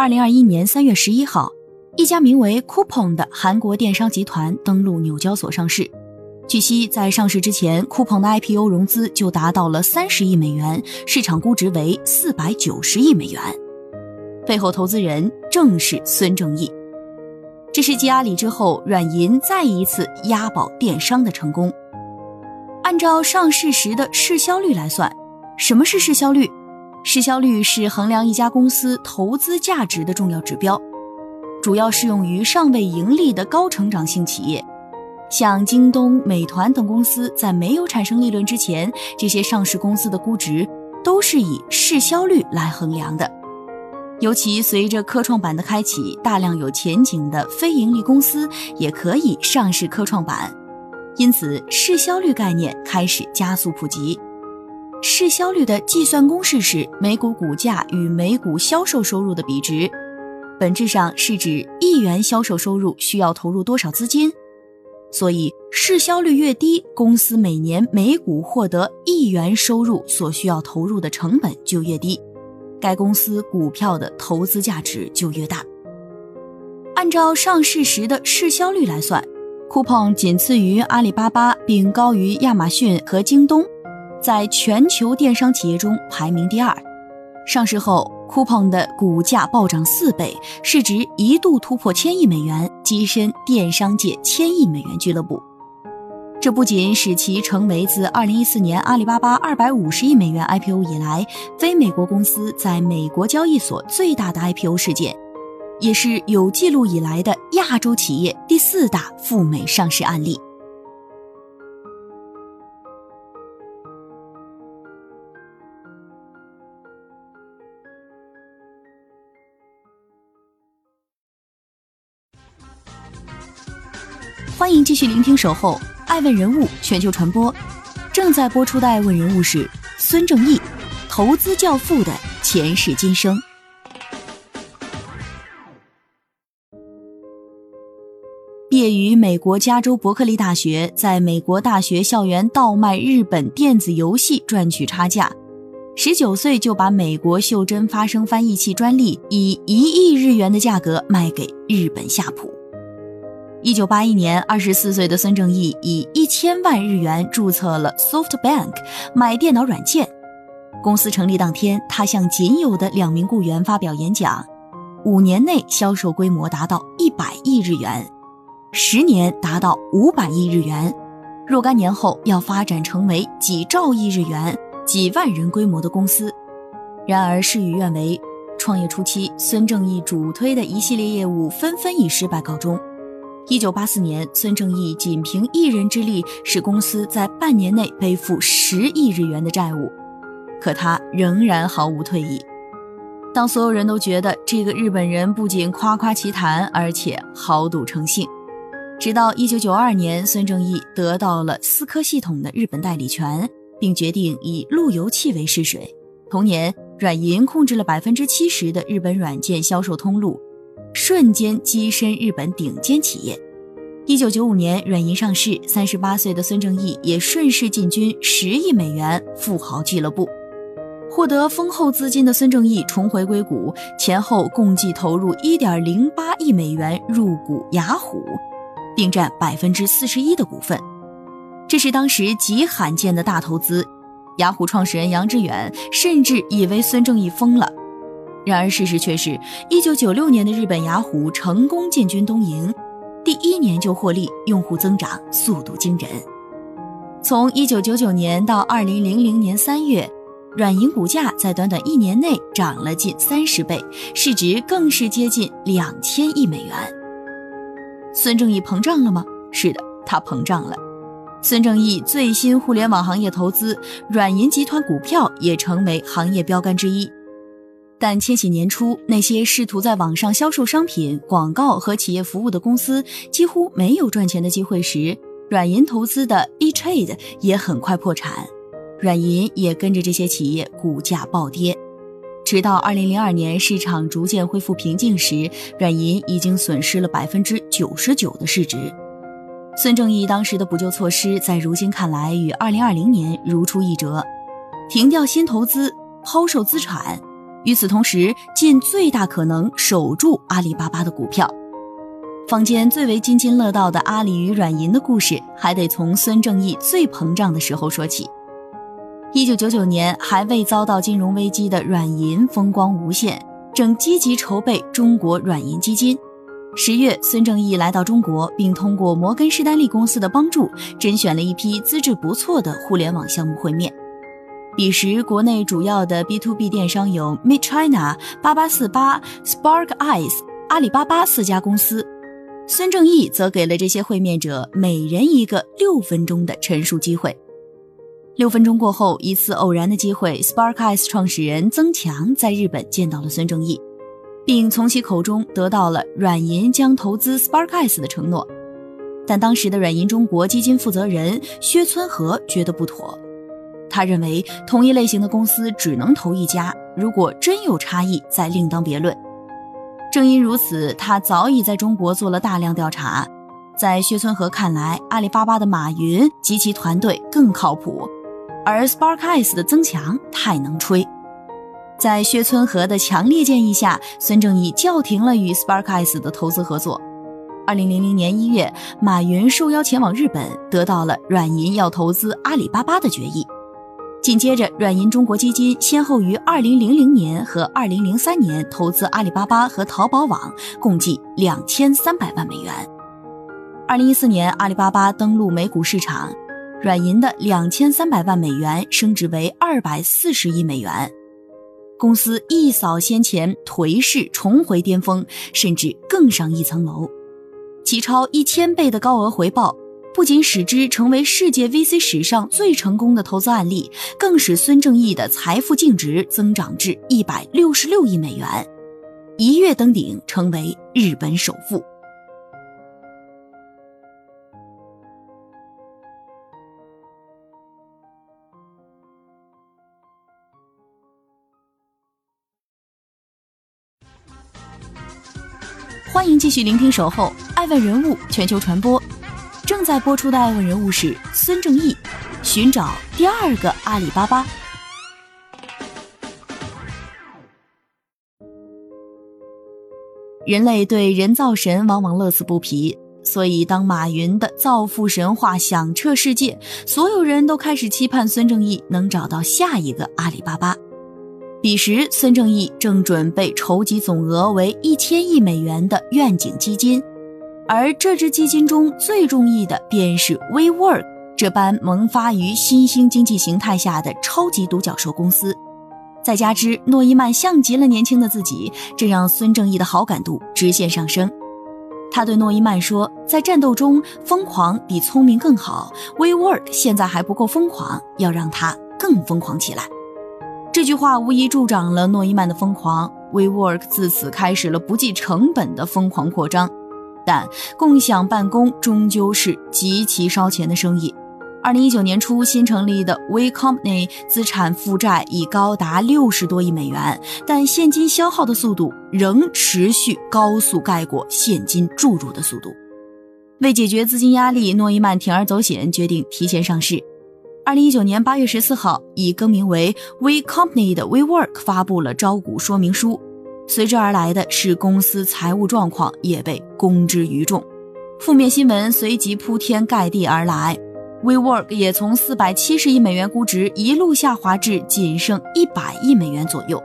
二零二一年三月十一号，一家名为 Coupon 的韩国电商集团登陆纽交所上市。据悉，在上市之前，Coupon 的 IPO 融资就达到了三十亿美元，市场估值为四百九十亿美元。背后投资人正是孙正义。这是继阿里之后，软银再一次押宝电商的成功。按照上市时的市销率来算，什么是市销率？市销率是衡量一家公司投资价值的重要指标，主要适用于尚未盈利的高成长性企业。像京东、美团等公司在没有产生利润之前，这些上市公司的估值都是以市销率来衡量的。尤其随着科创板的开启，大量有前景的非盈利公司也可以上市科创板，因此市销率概念开始加速普及。市销率的计算公式是每股股价与每股销售收入的比值，本质上是指一元销售收入需要投入多少资金。所以，市销率越低，公司每年每股获得一元收入所需要投入的成本就越低，该公司股票的投资价值就越大。按照上市时的市销率来算，Coupon 仅次于阿里巴巴，并高于亚马逊和京东，在全球电商企业中排名第二。上市后。Coupon 的股价暴涨四倍，市值一度突破千亿美元，跻身电商界千亿美元俱乐部。这不仅使其成为自2014年阿里巴巴250亿美元 IPO 以来，非美国公司在美国交易所最大的 IPO 事件，也是有记录以来的亚洲企业第四大赴美上市案例。继续聆听《守候爱问人物全球传播》，正在播出的爱问人物是孙正义，投资教父的前世今生。毕业于美国加州伯克利大学，在美国大学校园倒卖日本电子游戏赚取差价，十九岁就把美国袖珍发声翻译器专利以一亿日元的价格卖给日本夏普。一九八一年，二十四岁的孙正义以一千万日元注册了 SoftBank，买电脑软件。公司成立当天，他向仅有的两名雇员发表演讲。五年内销售规模达到一百亿日元，十年达到五百亿日元，若干年后要发展成为几兆亿日元、几万人规模的公司。然而事与愿违，创业初期，孙正义主推的一系列业务纷纷以失败告终。一九八四年，孙正义仅凭一人之力，使公司在半年内背负十亿日元的债务，可他仍然毫无退意。当所有人都觉得这个日本人不仅夸夸其谈，而且豪赌成性，直到一九九二年，孙正义得到了思科系统的日本代理权，并决定以路由器为试水。同年，软银控制了百分之七十的日本软件销售通路。瞬间跻身日本顶尖企业。一九九五年，软银上市，三十八岁的孙正义也顺势进军十亿美元富豪俱乐部。获得丰厚资金的孙正义重回硅谷，前后共计投入一点零八亿美元入股雅虎，并占百分之四十一的股份。这是当时极罕见的大投资。雅虎创始人杨致远甚至以为孙正义疯了。然而，事实却是，一九九六年的日本雅虎成功进军东瀛，第一年就获利，用户增长速度惊人。从一九九九年到二零零零年三月，软银股价在短短一年内涨了近三十倍，市值更是接近两千亿美元。孙正义膨胀了吗？是的，他膨胀了。孙正义最新互联网行业投资软银集团股票也成为行业标杆之一。但千禧年初，那些试图在网上销售商品、广告和企业服务的公司几乎没有赚钱的机会时，软银投资的 e Trade 也很快破产，软银也跟着这些企业股价暴跌。直到2002年市场逐渐恢复平静时，软银已经损失了百分之九十九的市值。孙正义当时的补救措施，在如今看来与2020年如出一辙：停掉新投资，抛售资产。与此同时，尽最大可能守住阿里巴巴的股票。坊间最为津津乐道的阿里与软银的故事，还得从孙正义最膨胀的时候说起。一九九九年，还未遭到金融危机的软银风光无限，正积极筹备中国软银基金。十月，孙正义来到中国，并通过摩根士丹利公司的帮助，甄选了一批资质不错的互联网项目会面。彼时，国内主要的 B to B 电商有 Mid China、八八四八、Spark Eyes、阿里巴巴四家公司。孙正义则给了这些会面者每人一个六分钟的陈述机会。六分钟过后，一次偶然的机会，Spark Eyes 创始人曾强在日本见到了孙正义，并从其口中得到了软银将投资 Spark Eyes 的承诺。但当时的软银中国基金负责人薛村和觉得不妥。他认为同一类型的公司只能投一家，如果真有差异，再另当别论。正因如此，他早已在中国做了大量调查。在薛村和看来，阿里巴巴的马云及其团队更靠谱，而 SparkEyes 的增强太能吹。在薛村和的强烈建议下，孙正义叫停了与 SparkEyes 的投资合作。二零零零年一月，马云受邀前往日本，得到了软银要投资阿里巴巴的决议。紧接着，软银中国基金先后于2000年和2003年投资阿里巴巴和淘宝网，共计2300万美元。2014年，阿里巴巴登陆美股市场，软银的2300万美元升值为240亿美元，公司一扫先前颓势，重回巅峰，甚至更上一层楼，其超一千倍的高额回报。不仅使之成为世界 VC 史上最成功的投资案例，更使孙正义的财富净值增长至一百六十六亿美元，一跃登顶，成为日本首富。欢迎继续聆听《守候爱问人物全球传播》。正在播出的爱问人物是孙正义，寻找第二个阿里巴巴。人类对人造神往往乐此不疲，所以当马云的造富神话响彻世界，所有人都开始期盼孙正义能找到下一个阿里巴巴。彼时，孙正义正准备筹集总额为一千亿美元的愿景基金。而这支基金中最中意的便是 WeWork 这般萌发于新兴经济形态下的超级独角兽公司，再加之诺伊曼像极了年轻的自己，这让孙正义的好感度直线上升。他对诺伊曼说：“在战斗中，疯狂比聪明更好。WeWork 现在还不够疯狂，要让它更疯狂起来。”这句话无疑助长了诺伊曼的疯狂，WeWork 自此开始了不计成本的疯狂扩张。但共享办公终究是极其烧钱的生意。二零一九年初新成立的 We Company 资产负债已高达六十多亿美元，但现金消耗的速度仍持续高速盖过现金注入的速度。为解决资金压力，诺伊曼铤而走险，决定提前上市。二零一九年八月十四号，以更名为 We Company 的 WeWork 发布了招股说明书。随之而来的是公司财务状况也被公之于众，负面新闻随即铺天盖地而来，WeWork 也从四百七十亿美元估值一路下滑至仅剩一百亿美元左右。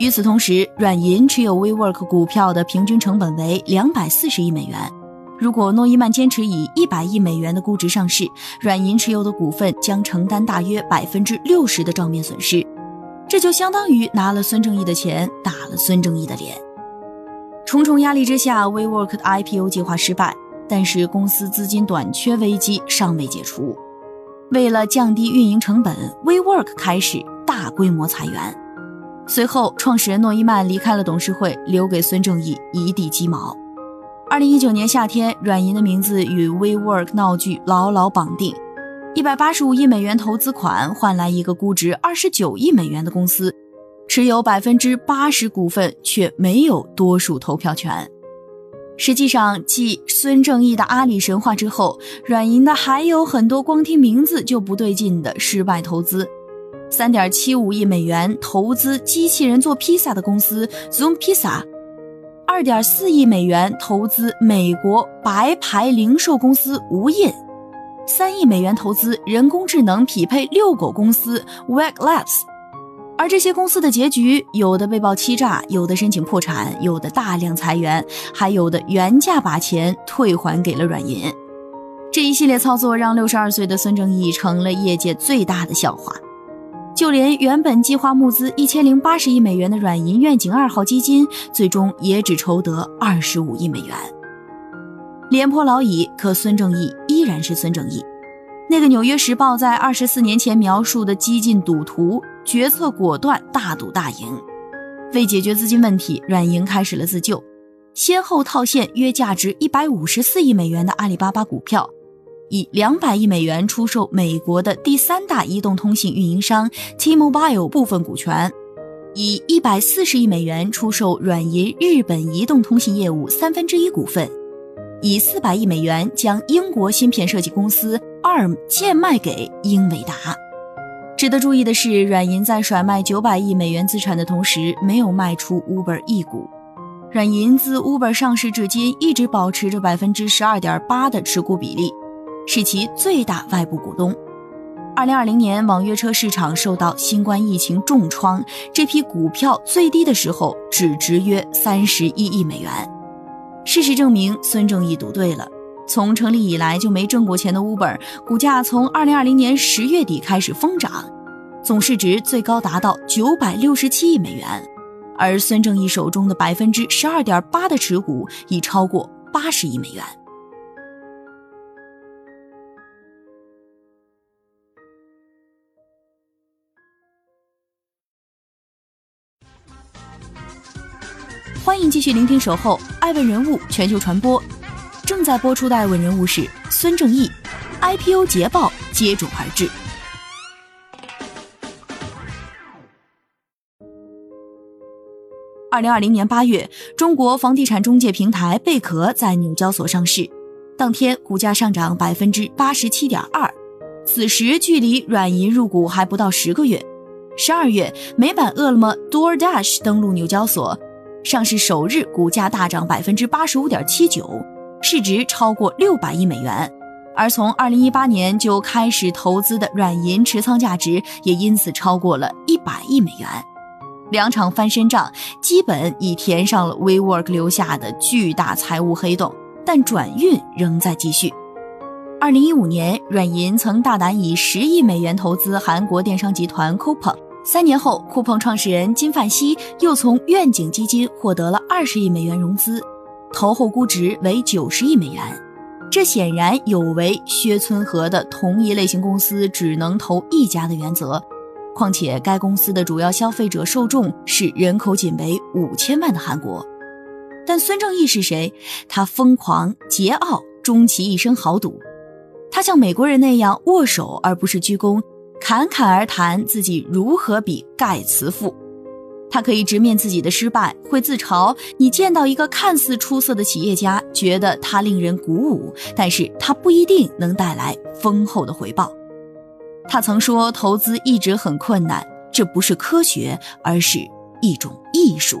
与此同时，软银持有 WeWork 股票的平均成本为两百四十亿美元。如果诺伊曼坚持以一百亿美元的估值上市，软银持有的股份将承担大约百分之六十的账面损失。这就相当于拿了孙正义的钱，打了孙正义的脸。重重压力之下，WeWork 的 IPO 计划失败，但是公司资金短缺危机尚未解除。为了降低运营成本，WeWork 开始大规模裁员。随后，创始人诺伊曼离开了董事会，留给孙正义一地鸡毛。二零一九年夏天，软银的名字与 WeWork 闹剧牢牢绑定，一百八十五亿美元投资款换来一个估值二十九亿美元的公司，持有百分之八十股份却没有多数投票权。实际上，继孙正义的阿里神话之后，软银的还有很多光听名字就不对劲的失败投资。三点七五亿美元投资机器人做披萨的公司 Zoom Pizza，二点四亿美元投资美国白牌零售公司无印，三亿美元投资人工智能匹配遛狗公司 Wag Labs。而这些公司的结局，有的被曝欺诈，有的申请破产，有的大量裁员，还有的原价把钱退还给了软银。这一系列操作让六十二岁的孙正义成了业界最大的笑话。就连原本计划募资一千零八十亿美元的软银愿景二号基金，最终也只筹得二十五亿美元。廉颇老矣，可孙正义依然是孙正义。那个《纽约时报》在二十四年前描述的激进赌徒，决策果断，大赌大赢。为解决资金问题，软银开始了自救，先后套现约价值一百五十四亿美元的阿里巴巴股票。以两百亿美元出售美国的第三大移动通信运营商 T-Mobile 部分股权，以一百四十亿美元出售软银日本移动通信业务三分之一股份，以四百亿美元将英国芯片设计公司 ARM 贱卖给英伟达。值得注意的是，软银在甩卖九百亿美元资产的同时，没有卖出 Uber 一股。软银自 Uber 上市至今，一直保持着百分之十二点八的持股比例。是其最大外部股东。二零二零年，网约车市场受到新冠疫情重创，这批股票最低的时候只值约三十一亿美元。事实证明，孙正义赌对了。从成立以来就没挣过钱的 Uber，股价从二零二零年十月底开始疯涨，总市值最高达到九百六十七亿美元，而孙正义手中的百分之十二点八的持股已超过八十亿美元。欢迎继续聆听《守候爱问人物全球传播》，正在播出的爱问人物是孙正义，IPO 捷报接踵而至。二零二零年八月，中国房地产中介平台贝壳在纽交所上市，当天股价上涨百分之八十七点二。此时距离软银入股还不到十个月。十二月，美版饿了么 DoorDash 登陆纽交所。上市首日，股价大涨百分之八十五点七九，市值超过六百亿美元。而从二零一八年就开始投资的软银持仓价值也因此超过了一百亿美元。两场翻身仗基本已填上了 WeWork 留下的巨大财务黑洞，但转运仍在继续。二零一五年，软银曾大胆以十亿美元投资韩国电商集团 Coupang。三年后，酷碰创始人金范熙又从愿景基金获得了二十亿美元融资，投后估值为九十亿美元。这显然有违薛村河的同一类型公司只能投一家的原则。况且，该公司的主要消费者受众是人口仅为五千万的韩国。但孙正义是谁？他疯狂、桀骜，终其一生豪赌。他像美国人那样握手，而不是鞠躬。侃侃而谈自己如何比盖茨富，他可以直面自己的失败，会自嘲。你见到一个看似出色的企业家，觉得他令人鼓舞，但是他不一定能带来丰厚的回报。他曾说，投资一直很困难，这不是科学，而是一种艺术。